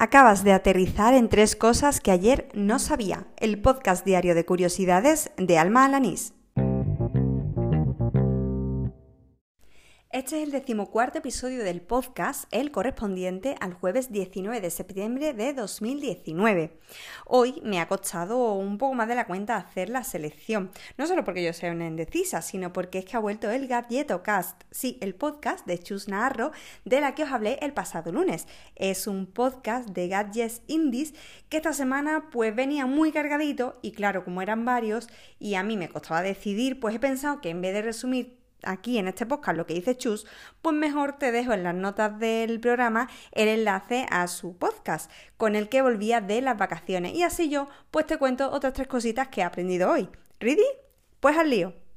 Acabas de aterrizar en tres cosas que ayer no sabía. El podcast diario de curiosidades de Alma Alanís. Este es el decimocuarto episodio del podcast, el correspondiente al jueves 19 de septiembre de 2019. Hoy me ha costado un poco más de la cuenta hacer la selección, no solo porque yo sea una indecisa, sino porque es que ha vuelto el Cast, sí, el podcast de Chus Naharro, de la que os hablé el pasado lunes. Es un podcast de gadgets indies que esta semana pues venía muy cargadito y claro, como eran varios y a mí me costaba decidir, pues he pensado que en vez de resumir aquí en este podcast lo que dice Chus, pues mejor te dejo en las notas del programa el enlace a su podcast, con el que volvía de las vacaciones. Y así yo, pues te cuento otras tres cositas que he aprendido hoy. ¿Ready? Pues al lío.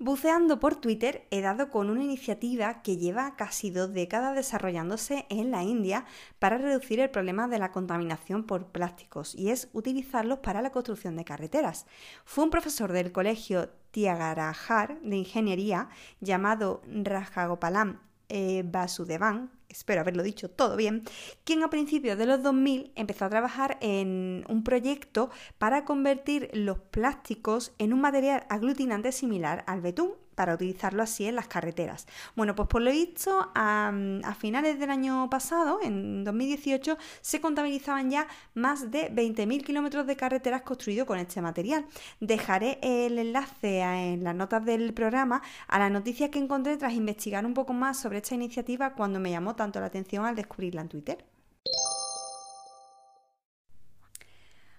Buceando por Twitter he dado con una iniciativa que lleva casi dos décadas desarrollándose en la India para reducir el problema de la contaminación por plásticos y es utilizarlos para la construcción de carreteras. Fue un profesor del colegio Tiagarajar de Ingeniería llamado Rajagopalam eh, Vasudevan, espero haberlo dicho todo bien, quien a principios de los 2000 empezó a trabajar en un proyecto para convertir los plásticos en un material aglutinante similar al betún para utilizarlo así en las carreteras. Bueno, pues por lo visto, a, finales del año pasado, en 2018, se contabilizaban ya más de 20.000 kilómetros de carreteras construidos con este material. Dejaré el enlace en las notas del programa a la noticia que encontré tras investigar un poco más sobre esta iniciativa cuando me llamó tanto la atención al descubrirla en Twitter.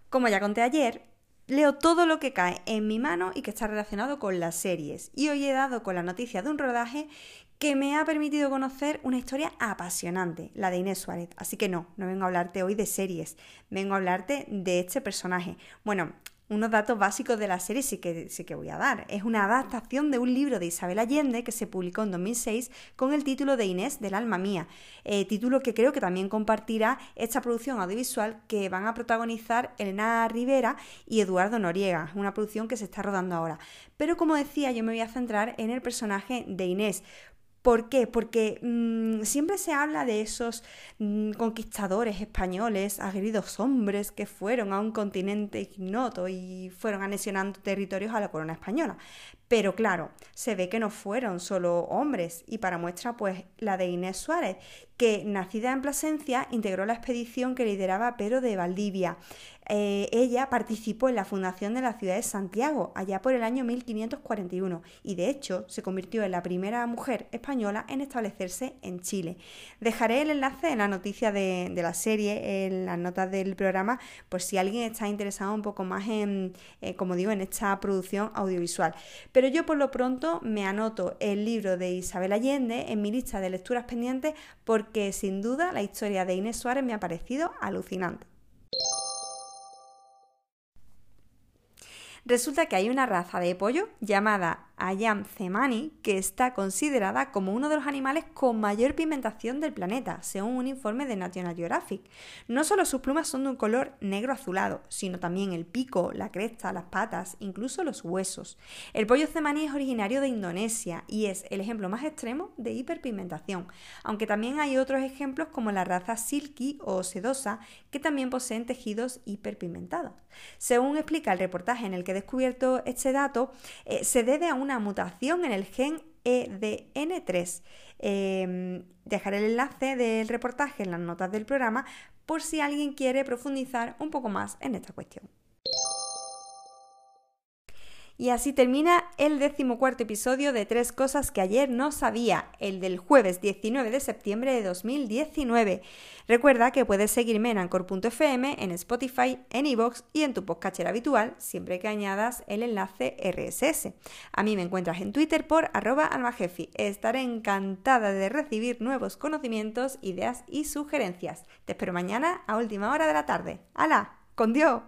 Como ya conté ayer, Leo todo lo que cae en mi mano y que está relacionado con las series. Y hoy he dado con la noticia de un rodaje que me ha permitido conocer una historia apasionante, la de Inés Suárez. Así que no, no vengo a hablarte hoy de series, vengo a hablarte de este personaje. Bueno, unos datos básicos de la serie sí que, sí que voy a dar. Es una adaptación de un libro de Isabel Allende que se publicó en 2006 con el título de Inés del alma mía, eh, título que creo que también compartirá esta producción audiovisual que van a protagonizar Elena Rivera y Eduardo Noriega, una producción que se está rodando ahora. Pero como decía, yo me voy a centrar en el personaje de Inés, ¿Por qué? Porque mm, siempre se habla de esos mm, conquistadores españoles, aguerridos hombres que fueron a un continente ignoto y fueron anexionando territorios a la corona española. Pero claro, se ve que no fueron solo hombres y para muestra pues la de Inés Suárez, que nacida en Plasencia integró la expedición que lideraba Pedro de Valdivia. Eh, ella participó en la fundación de la ciudad de Santiago allá por el año 1541 y de hecho se convirtió en la primera mujer española en establecerse en Chile. Dejaré el enlace en la noticia de, la serie, en las notas del programa, por si alguien está interesado un poco más en, eh, como digo, en esta producción audiovisual. Pero yo por lo pronto me anoto el libro de Isabel Allende en mi lista de lecturas pendientes porque sin duda la historia de Inés Suárez me ha parecido alucinante. Resulta que hay una raza de pollo llamada Ayam cemani, que está considerada como uno de los animales con mayor pigmentación del planeta, según un informe de National Geographic. No solo sus plumas son de un color negro azulado, sino también el pico, la cresta, las patas, incluso los huesos. El pollo cemani es originario de Indonesia y es el ejemplo más extremo de hiperpigmentación, aunque también hay otros ejemplos como la raza silky o sedosa, que también poseen tejidos hiperpigmentados. Según explica el reportaje en el que he descubierto este dato, eh, se debe a un una mutación en el gen EDN3. Em, dejaré el enlace del reportaje en las notas del programa por si alguien quiere profundizar un poco más en esta cuestión. Y así termina el decimocuarto episodio de Tres Cosas que ayer no sabía, el del jueves 19 de septiembre de 2019. Recuerda que puedes seguirme en Anchor.fm, en Spotify, en iVoox y en tu podcatcher habitual, siempre que añadas el enlace RSS. A mí me encuentras en Twitter por arroba almajefi. Estaré encantada de recibir nuevos conocimientos, ideas y sugerencias. Te espero mañana a última hora de la tarde. ¡Hala! ¡Con Dios!